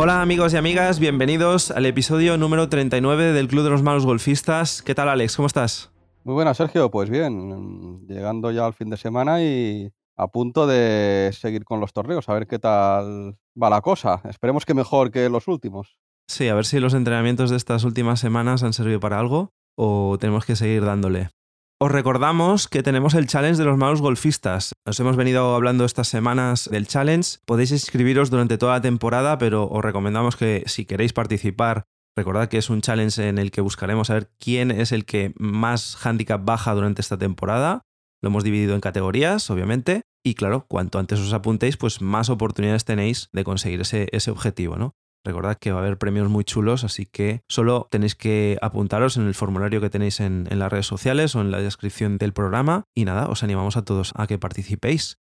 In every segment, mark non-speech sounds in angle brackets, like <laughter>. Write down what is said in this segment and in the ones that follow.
Hola amigos y amigas, bienvenidos al episodio número 39 del Club de los Malos Golfistas. ¿Qué tal Alex? ¿Cómo estás? Muy buenas, Sergio. Pues bien, llegando ya al fin de semana y a punto de seguir con los torneos, a ver qué tal va la cosa. Esperemos que mejor que los últimos. Sí, a ver si los entrenamientos de estas últimas semanas han servido para algo o tenemos que seguir dándole. Os recordamos que tenemos el challenge de los malos golfistas. Os hemos venido hablando estas semanas del challenge. Podéis inscribiros durante toda la temporada, pero os recomendamos que si queréis participar, recordad que es un challenge en el que buscaremos saber quién es el que más handicap baja durante esta temporada. Lo hemos dividido en categorías, obviamente. Y claro, cuanto antes os apuntéis, pues más oportunidades tenéis de conseguir ese, ese objetivo, ¿no? Recordad que va a haber premios muy chulos, así que solo tenéis que apuntaros en el formulario que tenéis en, las redes sociales o en la descripción del programa. Y nada, os animamos a todos a que participéis.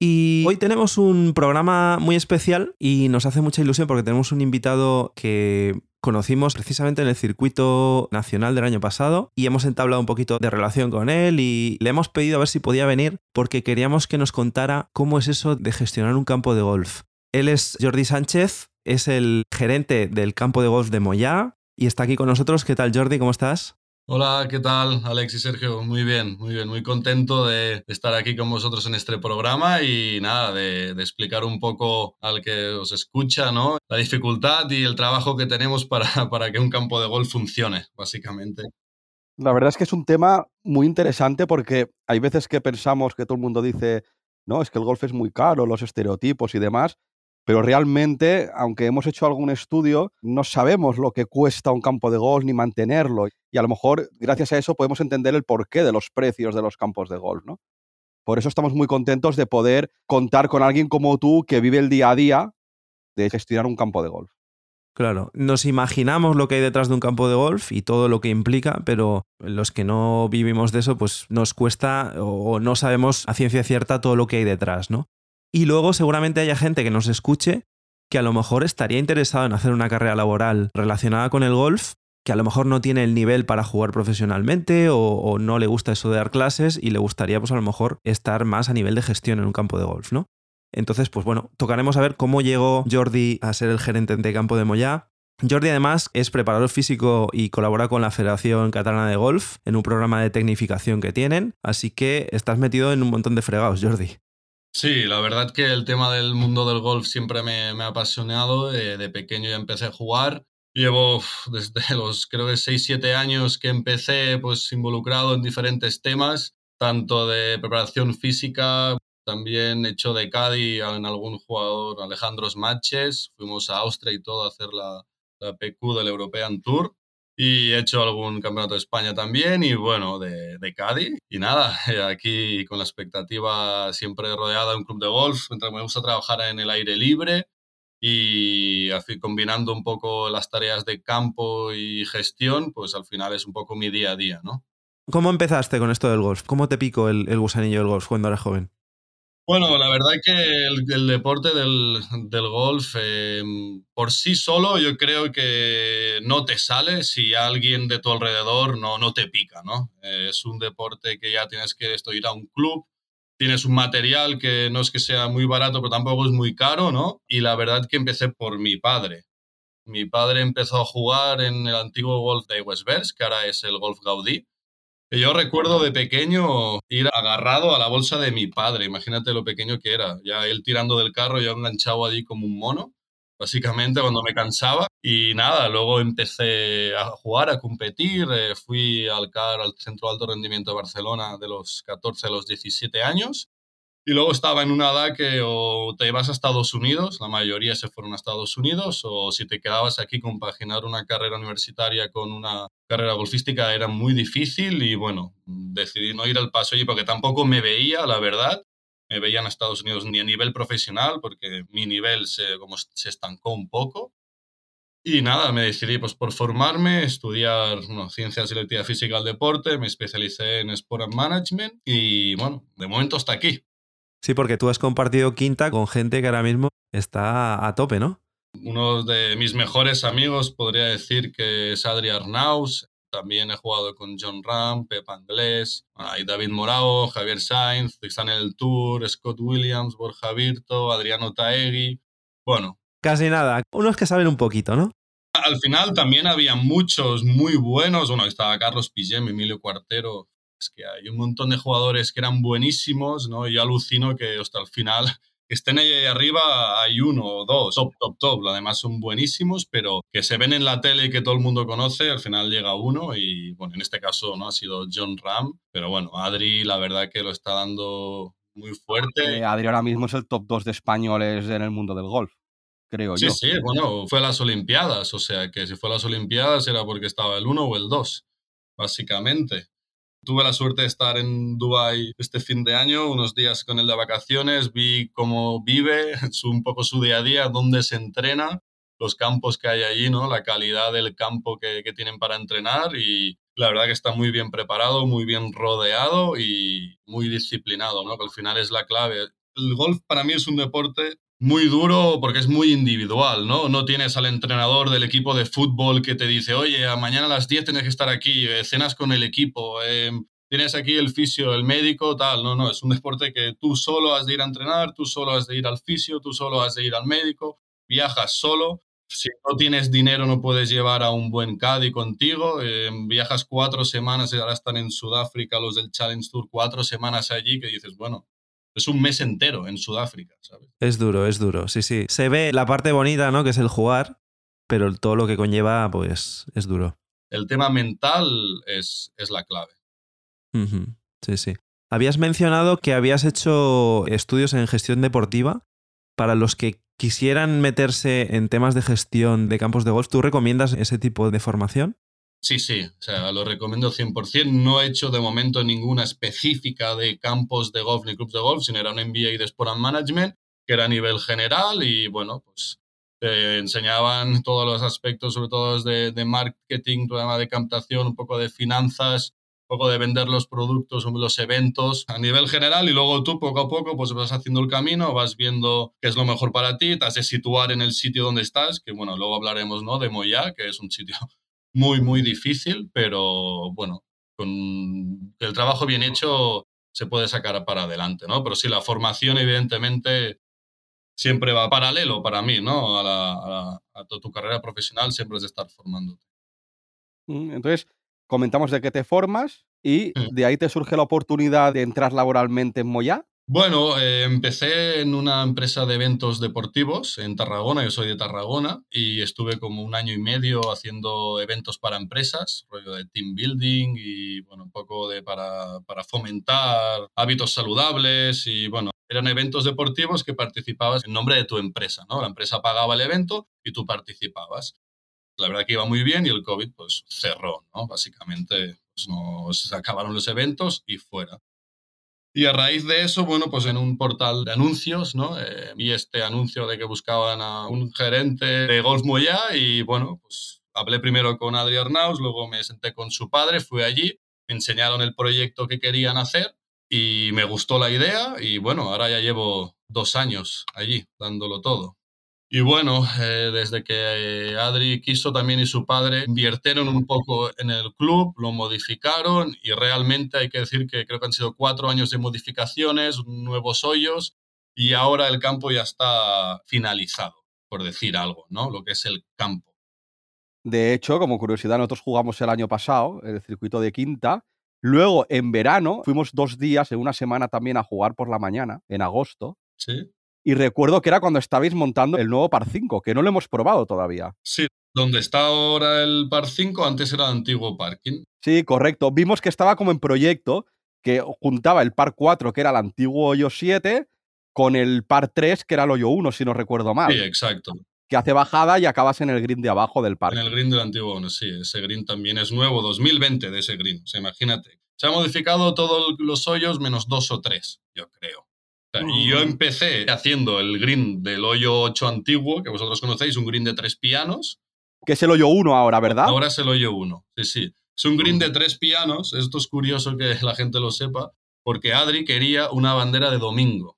Y hoy tenemos un programa muy especial y nos hace mucha ilusión porque tenemos un invitado que conocimos precisamente en el circuito nacional del año pasado y hemos entablado un poquito de relación con él y le hemos pedido a ver si podía venir porque queríamos que nos contara cómo es eso de gestionar un campo de golf. Él es Jordi Sánchez, es el gerente del campo de golf de Moyá y está aquí con nosotros. ¿Qué tal, Jordi? ¿Cómo estás? Hola, ¿qué tal, Alex y Sergio? Muy bien, muy bien, muy contento de estar aquí con vosotros en este programa y nada, de, explicar un poco al que os escucha, ¿no? La dificultad y el trabajo que tenemos para, <laughs> para que un campo de golf funcione, básicamente. La verdad es que es un tema muy interesante porque hay veces que pensamos que todo el mundo dice, no, es que el golf es muy caro, los estereotipos y demás, pero realmente, aunque hemos hecho algún estudio, no sabemos lo que cuesta un campo de golf ni mantenerlo. Y a lo mejor, gracias a eso, podemos entender el porqué de los precios de los campos de golf, ¿no? Por eso estamos muy contentos de poder contar con alguien como tú que vive el día a día de gestionar un campo de golf. Claro, nos imaginamos lo que hay detrás de un campo de golf y todo lo que implica, pero los que no vivimos de eso, pues nos cuesta o no sabemos a ciencia cierta todo lo que hay detrás, ¿no? Y luego seguramente haya gente que nos escuche que a lo mejor estaría interesado en hacer una carrera laboral relacionada con el golf, que a lo mejor no tiene el nivel para jugar profesionalmente o, no le gusta eso de dar clases y le gustaría pues a lo mejor estar más a nivel de gestión en un campo de golf, ¿no? Entonces, pues bueno, tocaremos a ver cómo llegó Jordi a ser el gerente de campo de Moyá. Jordi además es preparador físico y colabora con la Federación Catalana de Golf en un programa de tecnificación que tienen, así que estás metido en un montón de fregados, Jordi. Sí, la verdad que el tema del mundo del golf siempre me, ha apasionado. Eh, de pequeño ya empecé a jugar. Llevo desde <laughs> los, creo que 6, 7 años que empecé pues involucrado en diferentes temas, tanto de preparación física, también hecho de Cádiz en algún jugador, Alejandros Matches. Fuimos a Austria y todo a hacer la, la PQ del European Tour y he hecho algún campeonato de España también y bueno, de, de Cádiz. Y nada, <laughs> aquí con la expectativa siempre rodeada de un club de golf, me gusta trabajar en el aire libre y así combinando un poco las tareas de campo y gestión, pues al final es un poco mi día a día, ¿no? ¿Cómo empezaste con esto del golf? ¿Cómo te picó el, el gusanillo del golf cuando eras joven? Bueno, la verdad es que el, deporte del, golf em, por sí solo yo creo que no te sale si alguien de tu alrededor no, no te pica, ¿no? es un deporte que ya tienes que esto, ir a un club, tienes un material que no es que sea muy barato, pero tampoco es muy caro, ¿no? Y la verdad que empecé por mi padre. Mi padre empezó a jugar en el antiguo golf de Westbers, que ahora es el Golf Gaudí yo recuerdo de pequeño ir agarrado a la bolsa de mi padre, imagínate lo pequeño que era, ya él tirando del carro, yo enganchado allí como un mono, básicamente cuando me cansaba. Y nada, luego empecé a jugar, a competir, eh, fui al CAR, al Centro Alto Rendimiento de Barcelona, de los 14 a los 17 años. Y luego estaba en una edad que o te ibas a Estados Unidos, la mayoría se fueron a Estados Unidos, o si te quedabas aquí, compaginar una carrera universitaria con una carrera golfística era muy difícil y bueno, decidí no ir al paso allí porque tampoco me veía, la verdad, me veía en Estados Unidos ni a nivel profesional porque mi nivel se, como se estancó un poco. Y nada, me decidí pues, por formarme, estudiar ciencias y la física del deporte, me especialicé en Sport and Management y bueno, de momento hasta aquí. Sí, porque tú has compartido quinta con gente que ahora mismo está a tope, ¿no? Uno de mis mejores amigos podría decir que es Adri Arnaus. También he jugado con John Ram, Pep Anglés, hay David Morao, Javier Sainz, en el Tour, Scott Williams, Borja Virto, Adriano Taegui. Bueno, Casi nada. Unos que saben un poquito, ¿no? Al final también había muchos muy buenos. Bueno, estaba Carlos Pillem, Emilio Cuartero. Es que hay un montón de jugadores que eran buenísimos, ¿no? Y yo alucino que hasta el final <laughs> estén ahí arriba hay uno o dos, top, top, top. Además son buenísimos, pero que se ven en la tele y que todo el mundo conoce, al final llega uno y, bueno, en este caso no ha sido John Ram, pero bueno, Adri la verdad que lo está dando muy fuerte. Eh, Adri ahora mismo es el top 2 de españoles en el mundo del golf creo sí, yo. Sí, bueno, fue a las Olimpiadas, o sea que si fue a las Olimpiadas era porque estaba el 1 o el 2, básicamente. Tuve la suerte de estar en Dubai este fin de año, unos días con él de vacaciones, vi cómo vive, <laughs> un poco su día a día, dónde se entrena, los campos que hay allí, ¿no? la calidad del campo que, que tienen para entrenar y la verdad que está muy bien preparado, muy bien rodeado y muy disciplinado, ¿no? que al final es la clave. El golf para mí es un deporte muy duro porque es muy individual, ¿no? No tienes al entrenador del equipo de fútbol que te dice, oye, mañana a las 10 tienes que estar aquí, eh, cenas con el equipo, em, tienes aquí el fisio, el médico, tal. No, no, es un deporte que tú solo has de ir a entrenar, tú solo has de ir al fisio, tú solo has de ir al médico, viajas solo. Si no tienes dinero no puedes llevar a un buen caddy contigo. Em, viajas cuatro semanas, ahora están en Sudáfrica los del Challenge Tour, cuatro semanas allí que dices, bueno, es un mes entero en Sudáfrica, ¿sabes? Es duro, es duro, sí, sí. Se ve la parte bonita, ¿no? Que es el jugar, pero todo lo que conlleva, pues, es duro. El tema mental es, es la clave. Sí, sí. Habías mencionado que habías hecho estudios en gestión deportiva. Para los que quisieran meterse en temas de gestión de campos de golf, ¿tú recomiendas ese tipo de formación? Sí, sí, o sea, lo recomiendo 100%. No he hecho de momento ninguna específica de campos de golf ni clubs de golf, sino era un MBA de Sport and Management, que era a nivel general y bueno, pues te enseñaban todos los aspectos, sobre todo de, de marketing, programa de captación, un poco de finanzas, un poco de vender los productos, los eventos a nivel general y luego tú poco a poco pues vas haciendo el camino, vas viendo qué es lo mejor para ti, te has de situar en el sitio donde estás, que bueno, luego hablaremos ¿no? de Moya, que es un sitio muy, muy difícil, pero bueno, con el trabajo bien hecho se puede sacar para adelante, ¿no? Pero sí, la formación evidentemente siempre va paralelo para mí, ¿no? A, la, a, tu carrera profesional siempre es de estar formándote. Mm, entonces, comentamos de que te formas y de ahí te surge la oportunidad de entrar laboralmente en Moya. Bueno, eh, empecé en una empresa de eventos deportivos en Tarragona, yo soy de Tarragona, y estuve como un año y medio haciendo eventos para empresas, rollo de team building y bueno, un poco de para, para fomentar hábitos saludables y bueno, eran eventos deportivos que participabas en nombre de tu empresa, ¿no? La empresa pagaba el evento y tú participabas. La verdad que iba muy bien y el COVID pues cerró. Básicamente pues, no, se acabaron los eventos y fuera. Y a raíz de eso, bueno, pues en un portal de anuncios, ¿no? Eh, vi este anuncio de que buscaban a un gerente de Golf Moya y, bueno, pues hablé primero con Adri Arnaus, luego me senté con su padre, fui allí, me enseñaron el proyecto que querían hacer y me gustó la idea y, bueno, ahora ya llevo dos años allí dándolo todo. Y bueno, eh, desde que eh, Adri quiso también y su padre invirtieron un poco en el club, lo modificaron y realmente hay que decir que creo que han sido cuatro años de modificaciones, nuevos hoyos y ahora el campo ya está finalizado, por decir algo, ¿no? Lo que es el campo. De hecho, como curiosidad, nosotros jugamos el año pasado en el circuito de Quinta. Luego, en verano, fuimos dos días, en una semana también, a jugar por la mañana, en agosto. Sí. Y recuerdo que era cuando estabais montando el nuevo Par 5, que no lo hemos probado todavía. Sí, donde está ahora el Par 5, antes era el antiguo parking. Sí, correcto. Vimos que estaba como en proyecto, que juntaba el Par 4, que era el antiguo hoyo 7, con el Par 3, que era el hoyo 1, si no recuerdo mal. Sí, exacto. Que hace bajada y acabas en el green de abajo del parque. En el green del antiguo, bueno, sí, ese green también es nuevo, 2020 de ese green. O sea, imagínate. Se ha modificado todos los hoyos menos dos o tres, yo creo. Y yo empecé haciendo el green del hoyo 8 antiguo, que vosotros conocéis, un green de tres pianos. Que es el hoyo 1 ahora, ¿verdad? Ahora es el hoyo 1, sí, sí. Es un green de tres pianos, esto es curioso que <laughs> la gente lo sepa, porque Adri quería una bandera de domingo.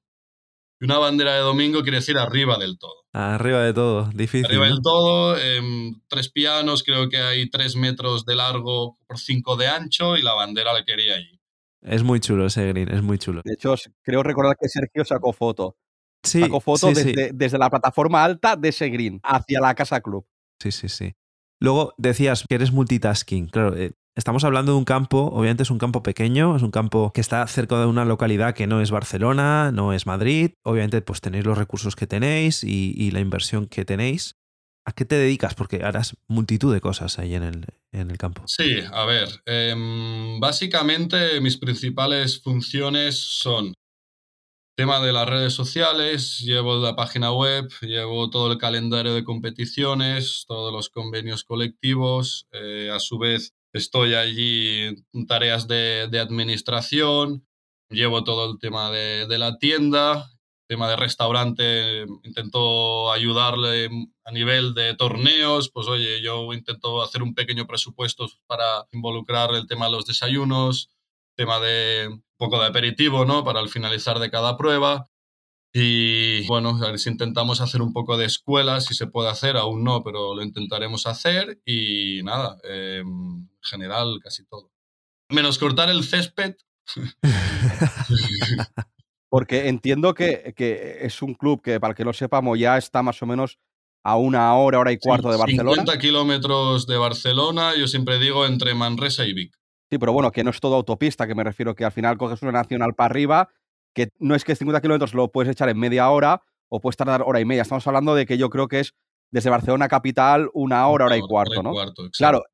Y una bandera de domingo quiere decir arriba del todo. Arriba de todo, difícil. Arriba del todo, em, tres pianos, creo que hay tres metros de largo por cinco de ancho y la bandera la quería allí. Es muy chulo ese green, es muy chulo. De hecho, creo recordar que Sergio sacó foto. Sí, sí. desde, desde la plataforma alta de ese green hacia la casa club. Sí, sí, sí. Luego decías que eres multitasking. Claro, eh, estamos hablando de un campo, obviamente es un campo pequeño, es un campo que está cerca de una localidad que no es Barcelona, no es Madrid. Obviamente, pues tenéis los recursos que tenéis y, y la inversión que tenéis. ¿A qué te dedicas? Porque harás multitud de cosas ahí en el, en el campo. Sí, a ver, em, básicamente mis principales funciones son tema de las redes sociales, llevo la página web, llevo todo el calendario de competiciones, todos los convenios colectivos, eh, a su vez estoy allí en tareas de, administración, llevo todo el tema de la tienda, tema de restaurante, intento ayudarle a nivel de torneos, pues oye, yo intento hacer un pequeño presupuesto para involucrar el tema de los desayunos, tema de un poco de aperitivo, ¿no? Para el finalizar de cada prueba. Y bueno, a ver si intentamos hacer un poco de escuela, si se puede hacer, aún no, pero lo intentaremos hacer y nada, eh, en general casi todo. Menos cortar el césped. <laughs> <laughs> Porque entiendo que, que, es un club que, para el que lo sepamos, ya está más o menos a una hora, hora y cuarto de Barcelona. 50 kilómetros de Barcelona, yo siempre digo entre Manresa y Vic. Sí, pero bueno, que no es todo autopista, que me refiero que al final coges una nacional para arriba, que no es que 50 kilómetros lo puedes echar en media hora o puedes tardar hora y media. Estamos hablando de que yo creo que es desde Barcelona capital una hora, hora y cuarto, hora y ¿no? cuarto, claro,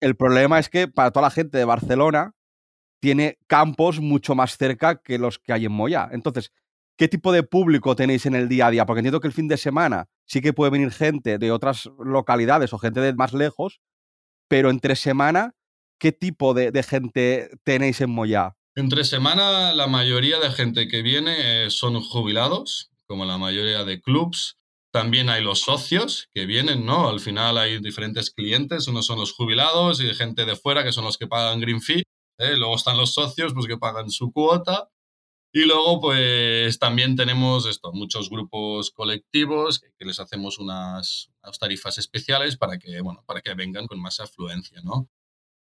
el problema es que para toda la gente de Barcelona tiene campos mucho más cerca que los que hay en Moya. Entonces, ¿qué tipo de público tenéis en el día a día? Porque entiendo que el fin de semana sí que puede venir gente de otras localidades o gente de más lejos, pero entre semana, ¿qué tipo de, gente tenéis en Moya? Entre semana, la mayoría de gente que viene eh, son jubilados, como la mayoría de clubs. También hay los socios que vienen, ¿no? Al final hay diferentes clientes, unos son los jubilados y gente de fuera que son los que pagan green fee. ¿Eh? Luego están los socios pues, que pagan su cuota. Y luego, pues también tenemos esto, muchos grupos colectivos que les hacemos unas, unas, tarifas especiales para que, bueno, para que vengan con más afluencia, ¿no?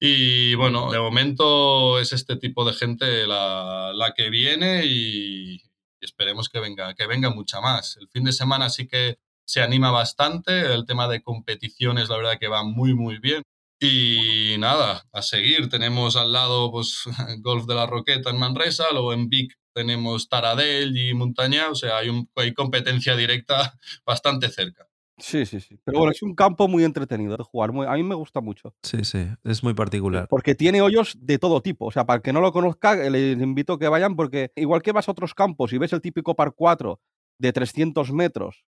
Y bueno, de momento es este tipo de gente la, la que viene y, esperemos que venga, que venga mucha más. El fin de semana sí que se anima bastante, el tema de competiciones la verdad que va muy, muy bien. Y nada, a seguir. Tenemos al lado pues, <laughs> Golf de la Roqueta en Manresa, luego en Vic tenemos Taradell y Montaña, o sea, hay, un, hay competencia directa <laughs> bastante cerca. Sí, sí, sí. Pero bueno, es un campo muy entretenido de jugar. Muy, a mí me gusta mucho. Sí, sí, es muy particular. Porque tiene hoyos de todo tipo. O sea, para el que no lo conozca, les invito a que vayan porque igual que vas a otros campos y ves el típico par 4 de 300 metros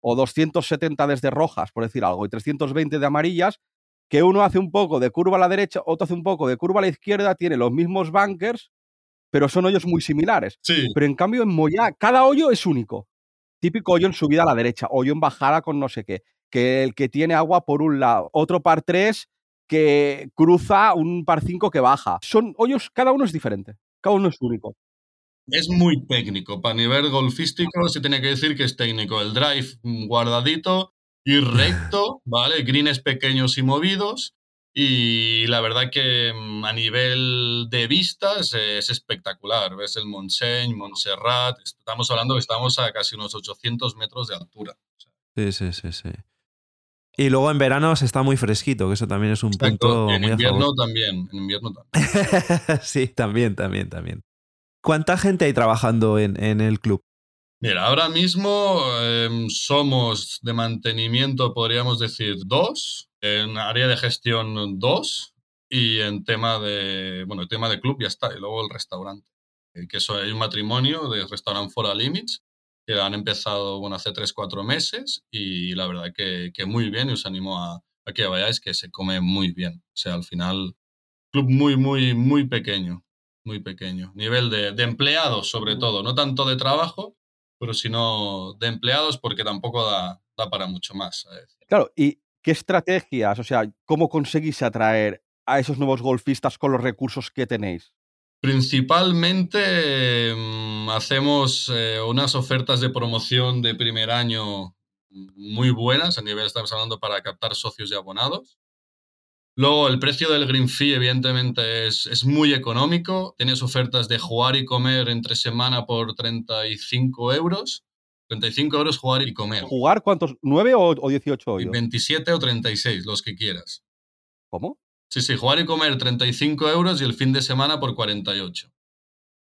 o 270 desde rojas, por decir algo, y 320 de amarillas, que uno hace un poco de curva a la derecha, otro hace un poco de curva a la izquierda, tiene los mismos bunkers, pero son hoyos muy similares. Sí. Pero en cambio en Moya, cada hoyo es único. Típico hoyo en subida a la derecha, hoyo en bajada con no sé qué, que el que tiene agua por un lado, otro par 3 que cruza un par 5 que baja. Son hoyos, cada uno es diferente, cada uno es único. Es muy técnico. Para nivel golfístico se tiene que decir que es técnico. El drive guardadito y recto, ¿vale? Greens pequeños y movidos. Y la verdad que mm, a nivel de vistas es espectacular. Ves el Montseny, Montserrat. Estamos hablando que estamos a casi unos 800 metros de altura. Sí, sí, sí, sí. Y luego en verano se está muy fresquito, que eso también es un Exacto. punto En muy a invierno favor. también. En invierno también. <laughs> sí, también, también, también. ¿Cuánta gente hay trabajando en, en el club? Mira, ahora mismo eh, somos de mantenimiento, podríamos decir, dos, en área de gestión dos. Y en tema de, bueno, el tema de club ya está, y luego el restaurante, eh, que eso hay un matrimonio de Restaurant Fora Limits que han empezado, bueno, hace tres, cuatro meses. Y la verdad que, que muy bien y os animo a, a que vayáis, que se come muy bien. O sea, al final, club muy, muy, muy pequeño, muy pequeño. Nivel de, de empleados, sobre todo, no tanto de trabajo, pero sino de empleados porque tampoco da, da para mucho más. ¿sabes? Claro, ¿y qué estrategias, o sea, cómo conseguís atraer a esos nuevos golfistas con los recursos que tenéis? Principalmente mmm, hacemos eh, unas ofertas de promoción de primer año muy buenas, a nivel estamos hablando para captar socios y abonados. Luego, el precio del green fee, evidentemente, es, es, muy económico. Tienes ofertas de jugar y comer entre semana por 35 euros. 35 euros jugar y comer. ¿Jugar cuántos? ¿9 o, 18 hoyos? 27 o 36, los que quieras. ¿Cómo? Sí, sí, jugar y comer 35 euros y el fin de semana por 48.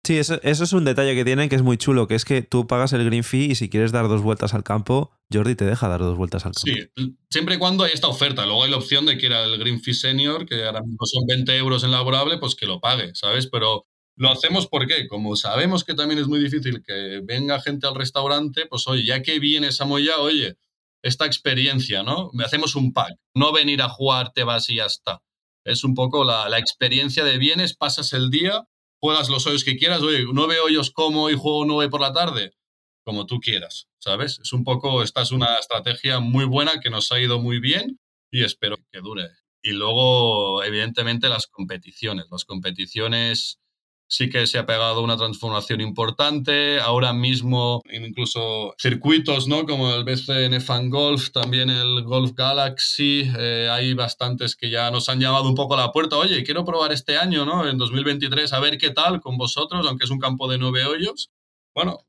Sí, eso, es un detalle que tienen que es muy chulo, que es que tú pagas el green fee y si quieres dar dos vueltas al campo, Jordi te deja dar dos vueltas al campo. Sí, siempre y cuando hay esta oferta. Luego hay la opción de que era el green fee senior, que ahora mismo son 20 euros en laborable, pues que lo pague, ¿sabes? Pero lo hacemos porque, como sabemos que también es muy difícil que venga gente al restaurante, pues oye, ya que vienes a Moya, oye, esta experiencia, ¿no? Hacemos un pack. No venir a jugar, te vas y ya está. Es un poco la, la experiencia de vienes, pasas el día juegas los hoyos que quieras, oye, nueve hoyos como y juego nueve por la tarde, como tú quieras, ¿sabes? Es un poco, esta es una estrategia muy buena que nos ha ido muy bien y espero que dure. Y luego, evidentemente, las competiciones. Las competiciones sí que se ha pegado una transformación importante. Ahora mismo, incluso circuitos, ¿no? Como el BCN Fan Golf, también el Golf Galaxy, eh, hay bastantes que ya nos han llamado un poco a la puerta. Oye, quiero probar este año, ¿no? En 2023, a ver qué tal con vosotros, aunque es un campo de nueve hoyos. Bueno,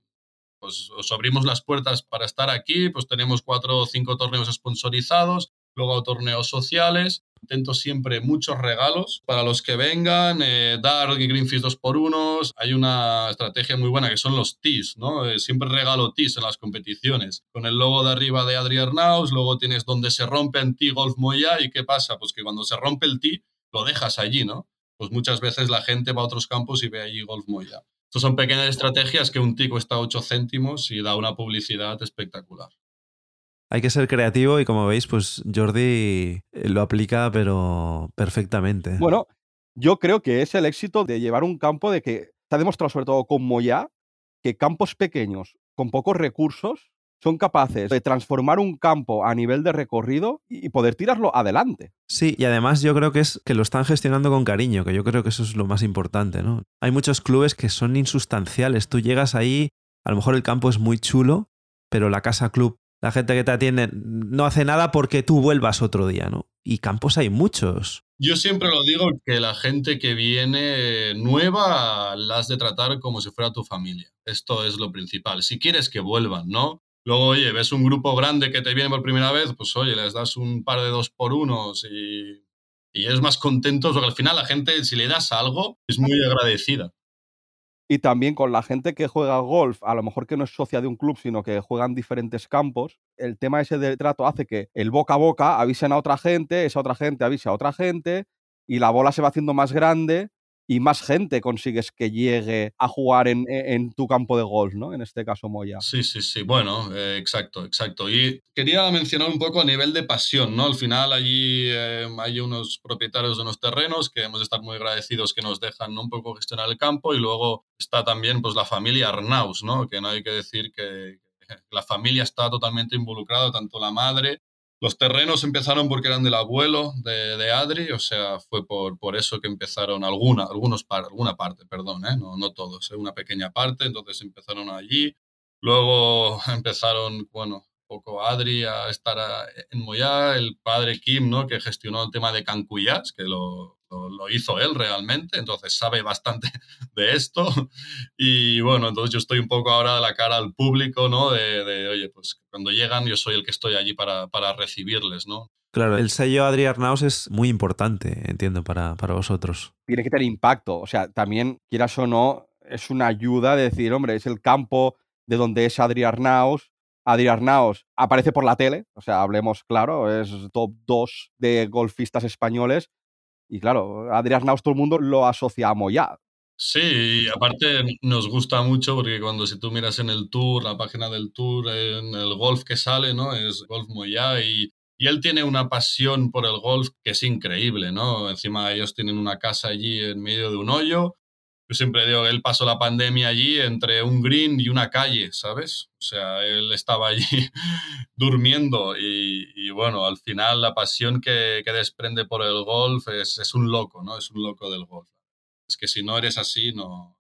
pues os abrimos las puertas para estar aquí, pues tenemos cuatro o cinco torneos sponsorizados, luego torneos sociales Intento siempre muchos regalos para los que vengan, eh, dar Greenfish 2 por 1 Hay una estrategia muy buena que son los tees, ¿no? Eh, siempre regalo tees en las competiciones. Con el logo de arriba de Adri Arnaus, luego tienes donde se rompe en tee Golf Moya. ¿Y qué pasa? Pues que cuando se rompe el tee, lo dejas allí, ¿no? Pues muchas veces la gente va a otros campos y ve allí Golf Moya. Estas son pequeñas estrategias que un tee cuesta 8 céntimos y da una publicidad espectacular. Hay que ser creativo y como veis, pues Jordi eh, lo aplica pero perfectamente. Bueno, yo creo que es el éxito de llevar un campo de que se ha demostrado sobre todo con Moya que campos pequeños con pocos recursos son capaces de transformar un campo a nivel de recorrido y poder tirarlo adelante. Sí, y además yo creo que es que lo están gestionando con cariño, que yo creo que eso es lo más importante, ¿no? Hay muchos clubes que son insustanciales. Tú llegas ahí, a lo mejor el campo es muy chulo, pero la casa club la gente que te atiende no hace nada porque tú vuelvas otro día, ¿no? Y campos hay muchos. Yo siempre lo digo que la gente que viene nueva la has de tratar como si fuera tu familia. Esto es lo principal. Si quieres que vuelvan, ¿no? Luego, oye, ves un grupo grande que te viene por primera vez, pues oye, les das un par de dos por unos y, y es más contento, porque al final la gente, si le das algo, es muy agradecida y también con la gente que juega golf, a lo mejor que no es socia de un club, sino que juegan diferentes campos, el tema ese de trato hace que el boca a boca avisen a otra gente, esa otra gente avise a otra gente y la bola se va haciendo más grande y más gente consigues que llegue a jugar en, en, tu campo de golf, ¿no? En este caso, Moya. Sí, sí, sí. Bueno, eh, exacto, exacto. Y quería mencionar un poco a nivel de pasión, ¿no? Al final allí eh, hay unos propietarios de unos terrenos que hemos de estar muy agradecidos que nos dejan un poco gestionar el campo y luego está también pues la familia Arnaus, ¿no? Que no hay que decir que <laughs> la familia está totalmente involucrada, tanto la madre los terrenos empezaron porque eran del abuelo de, Adri, o sea, fue por, por, eso que empezaron alguna, algunos par, alguna parte, perdón, ¿eh? no, no todos, ¿eh? una pequeña parte, entonces empezaron allí. Luego <laughs> empezaron, bueno, poco Adri a estar en Moyá, el padre Kim, ¿no? que gestionó el tema de Cancuyas, que lo, lo, hizo él realmente, entonces sabe bastante <laughs> de esto. Y bueno, entonces yo estoy un poco ahora de la cara al público, ¿no? De, oye, pues cuando llegan yo soy el que estoy allí para, para recibirles, ¿no? Claro, el sello Adri Arnaus es muy importante, entiendo, para, para vosotros. Tiene que tener impacto, o sea, también, quieras o no, es una ayuda de decir, hombre, es el campo de donde es Adri Arnaus, Adri Arnaus aparece por la tele, o sea, hablemos claro, es top 2 de golfistas españoles y claro, Adrián Naus todo el mundo lo asocia a Moya. Sí, y aparte nos gusta mucho porque cuando si tú miras en el tour, la página del tour, en el golf que sale, ¿no? Es Golf Moya y, y él tiene una pasión por el golf que es increíble, ¿no? Encima ellos tienen una casa allí en medio de un hoyo yo siempre digo él pasó la pandemia allí entre un green y una calle, ¿sabes? O sea, él estaba allí <laughs> durmiendo y, bueno, al final la pasión que, que desprende por el golf es, es, un loco, ¿no? Es un loco del golf. Es que si no eres así, no,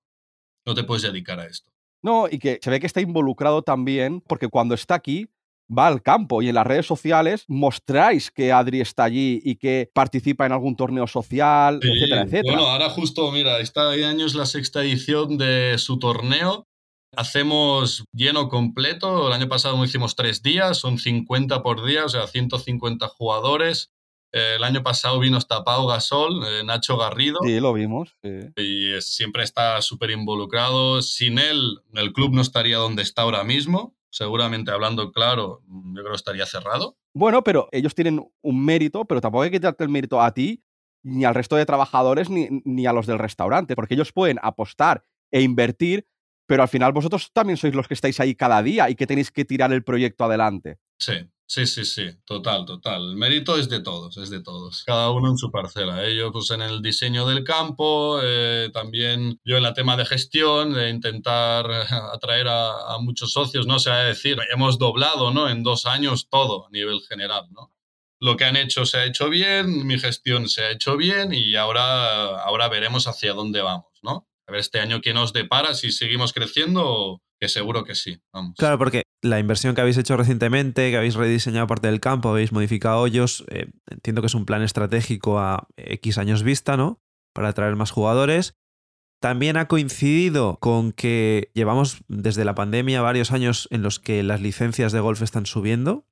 no te puedes dedicar a esto. No, y que se ve que está involucrado también, porque cuando está aquí, va al campo y en las redes sociales mostráis que Adri está allí y que participa en algún torneo social, etcétera, etcétera. Bueno, ahora justo, mira, este año es la sexta edición de su torneo Hacemos lleno completo. El año pasado hicimos tres días, son 50 por día, o sea, 150 jugadores. Eh, el año pasado vino hasta Pau Gasol, eh, Nacho Garrido. Sí, lo vimos. Y siempre está súper involucrado. Sin él, el club no estaría donde está ahora mismo. Seguramente, hablando claro, yo creo que estaría cerrado. Bueno, pero ellos tienen un mérito, pero tampoco hay que darte el mérito a ti, ni al resto de trabajadores, ni, ni a los del restaurante, porque ellos pueden apostar e invertir, pero al final vosotros también sois los que estáis ahí cada día y que tenéis que tirar el proyecto adelante. Sí, Sí, sí, sí, total, total. El mérito es de todos, es de todos. Cada uno en su parcela. Ellos pues en el diseño del campo, eh, también yo en la tema de gestión, de intentar <laughs> atraer a, muchos socios, ¿no? O sea, decir, hemos doblado, ¿no? En dos años todo a nivel general, ¿no? Lo que han hecho se ha hecho bien, mi gestión se ha hecho bien y ahora, ahora veremos hacia dónde vamos, ¿no? A ver este año qué nos depara, si seguimos creciendo que seguro que sí. Vamos. Claro, porque la inversión que habéis hecho recientemente, que habéis rediseñado parte del campo, habéis modificado hoyos, eh, entiendo que es un plan estratégico a X años vista, ¿no? Para atraer más jugadores. También ha coincidido con que llevamos desde la pandemia varios años en los que las licencias de golf están subiendo,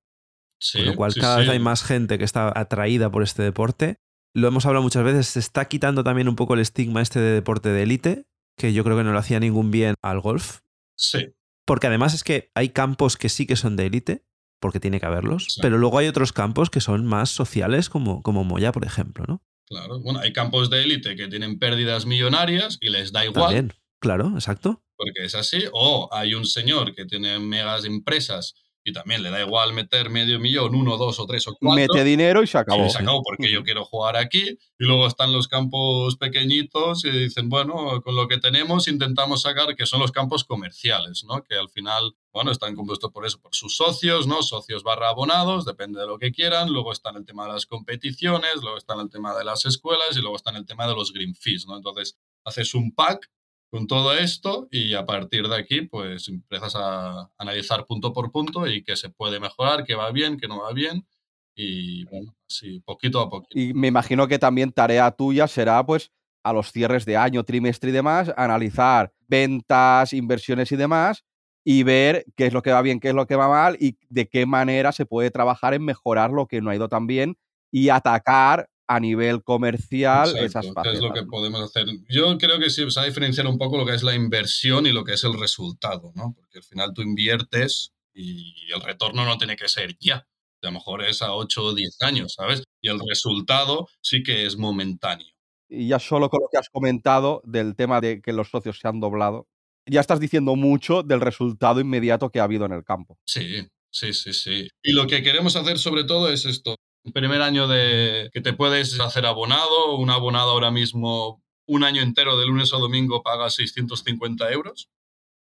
sí, con lo cual cada vez hay más gente que está atraída por este deporte. Lo hemos hablado muchas veces, se está quitando también un poco el estigma este de deporte de élite, que yo creo que no le hacía ningún bien al golf. Sí. Porque además es que hay campos que sí que son de élite, porque tiene que haberlos, pero luego hay otros campos que son más sociales, como, como Moya, por ejemplo, ¿no? Claro, bueno, hay campos de élite que tienen pérdidas millonarias y les da igual. También, claro, exacto. Porque es así. O hay un señor que tiene megas empresas y también le da igual meter medio millón, uno, dos o tres o cuatro. Mete dinero y se acabó. se acabó porque yo quiero jugar aquí. Y luego están los campos pequeñitos y dicen, bueno, con lo que tenemos intentamos sacar, que son los campos comerciales, ¿no? Que al final, bueno, están compuestos por eso, por sus socios, ¿no? Socios barra abonados, depende de lo que quieran. Luego está el tema de las competiciones, luego está el tema de las escuelas y luego está el tema de los green fees, ¿no? Entonces, haces un pack con todo esto y a partir de aquí pues empiezas a analizar punto por punto y qué se puede mejorar, qué va bien, qué no va bien y bueno, así poquito a poquito. Y me imagino que también tarea tuya será pues a los cierres de año, trimestre y demás, analizar ventas, inversiones y demás y ver qué es lo que va bien, qué es lo que va mal y de qué manera se puede trabajar en mejorar lo que no ha ido tan bien y atacar a nivel comercial esas facetas. es lo que podemos hacer? Yo creo que sí, se va a diferenciar un poco lo que es la inversión y lo que es el resultado, ¿no? Porque al final tú inviertes y el retorno no tiene que ser ya. A lo mejor es a 8 o 10 años, ¿sabes? Y el resultado sí que es momentáneo. Y ya solo con lo que has comentado del tema de que los socios se han doblado, ya estás diciendo mucho del resultado inmediato que ha habido en el campo. Sí, sí, sí, sí. Y lo que queremos hacer sobre todo es esto, primer año de que te puedes hacer abonado. Un abonado ahora mismo, un año entero de lunes a domingo, paga 650 euros.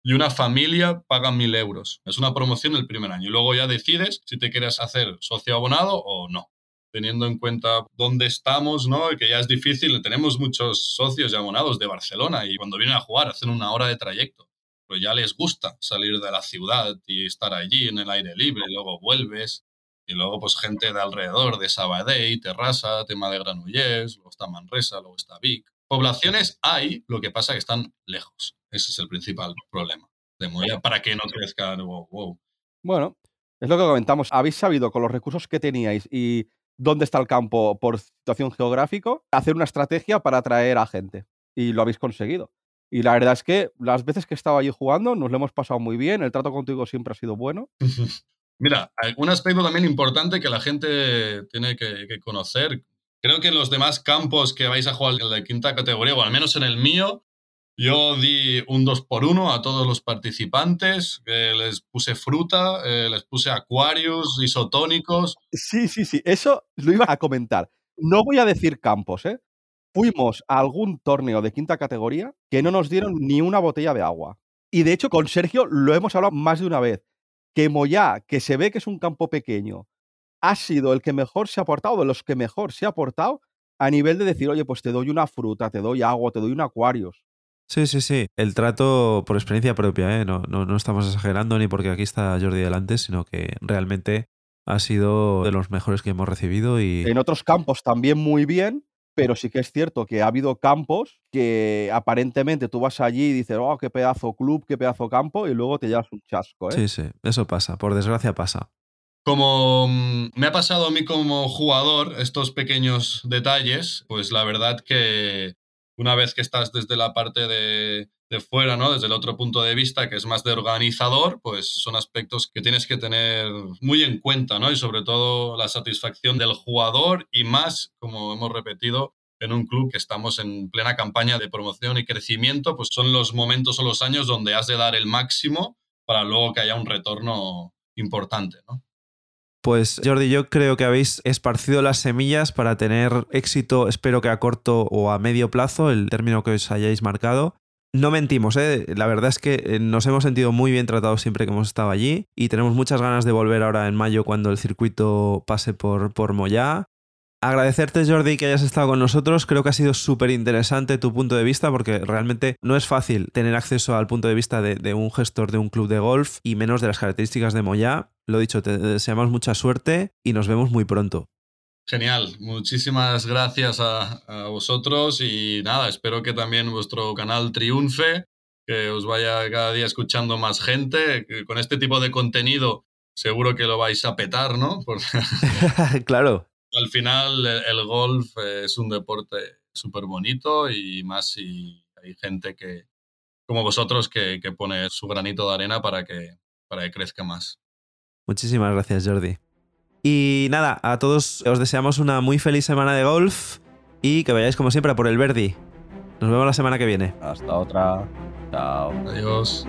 Y una familia paga 1.000 euros. Es una promoción el primer año. Y luego ya decides si te quieres hacer socio abonado o no. Teniendo en cuenta dónde estamos, ¿no? Que ya es difícil. Tenemos muchos socios y abonados de Barcelona y cuando vienen a jugar hacen una hora de trayecto. Pero ya les gusta salir de la ciudad y estar allí en el aire libre. Y luego vuelves y luego, pues gente de alrededor, de Sabadell, Terrassa, tema de Granollers, luego está Manresa, luego está Vic. Poblaciones hay, lo que pasa es que están lejos. Ese es el principal problema de Moya para que no crezca. Wow, Bueno, es lo que comentamos. ¿Habéis sabido con los recursos que teníais y dónde está el campo por situación geográfica, hacer una estrategia para atraer a gente? Y lo habéis conseguido. Y la verdad es que las veces que he estado allí jugando nos lo hemos pasado muy bien, el trato contigo siempre ha sido bueno. <laughs> Mira, un aspecto también importante que la gente tiene que, conocer. Creo que en los demás campos que vais a jugar en la quinta categoría, o al menos en el mío, yo di un 2 por 1 a todos los participantes, les puse fruta, eh, les puse acuarios, isotónicos. Sí, sí, sí, eso lo iba a comentar. No voy a decir campos, ¿eh? Fuimos a algún torneo de quinta categoría que no nos dieron ni una botella de agua. Y de hecho, con Sergio lo hemos hablado más de una vez que Moyá, que se ve que es un campo pequeño, ha sido el que mejor se ha portado, de los que mejor se ha portado, a nivel de decir, oye, pues te doy una fruta, te doy agua, te doy un acuarios. Sí, sí, sí. El trato por experiencia propia, ¿eh? no, no, no estamos exagerando ni porque aquí está Jordi delante, sino que realmente ha sido de los mejores que hemos recibido y... En otros campos también muy bien, pero sí que es cierto que ha habido campos que aparentemente tú vas allí y dices, oh, qué pedazo club, qué pedazo campo, y luego te llevas un chasco. ¿eh? Sí, sí, eso pasa, por desgracia pasa. Como mm, me ha pasado a mí como jugador estos pequeños detalles, pues la verdad que una vez que estás desde la parte de, de fuera, ¿no? Desde el otro punto de vista, que es más de organizador, pues son aspectos que tienes que tener muy en cuenta, ¿no? Y sobre todo la satisfacción del jugador y más, como hemos repetido, en un club que estamos en plena campaña de promoción y crecimiento, pues son los momentos o los años donde has de dar el máximo para luego que haya un retorno importante, ¿no? Pues Jordi, yo creo que habéis esparcido las semillas para tener éxito, espero que a corto o a medio plazo, el término que os hayáis marcado. No mentimos, ¿eh? la verdad es que eh, nos hemos sentido muy bien tratados siempre que hemos estado allí y tenemos muchas ganas de volver ahora en mayo cuando el circuito pase por, por Moyá. Agradecerte Jordi que hayas estado con nosotros, creo que ha sido súper interesante tu punto de vista porque realmente no es fácil tener acceso al punto de vista de, de, un gestor de un club de golf y menos de las características de Moyá. Lo dicho, te deseamos mucha suerte y nos vemos muy pronto. Genial, muchísimas gracias a, a, vosotros y nada, espero que también vuestro canal triunfe, que os vaya cada día escuchando más gente, que con este tipo de contenido seguro que lo vais a petar, ¿no? <laughs> Claro. Al final el, el golf es un deporte súper bonito y más si hay gente que, como vosotros que, que pone su granito de arena para que, para que crezca más. Muchísimas gracias, Jordi. Y nada, a todos os deseamos una muy feliz semana de golf y que vayáis como siempre a por el Verdi. Nos vemos la semana que viene. Hasta otra. Chao. Adiós.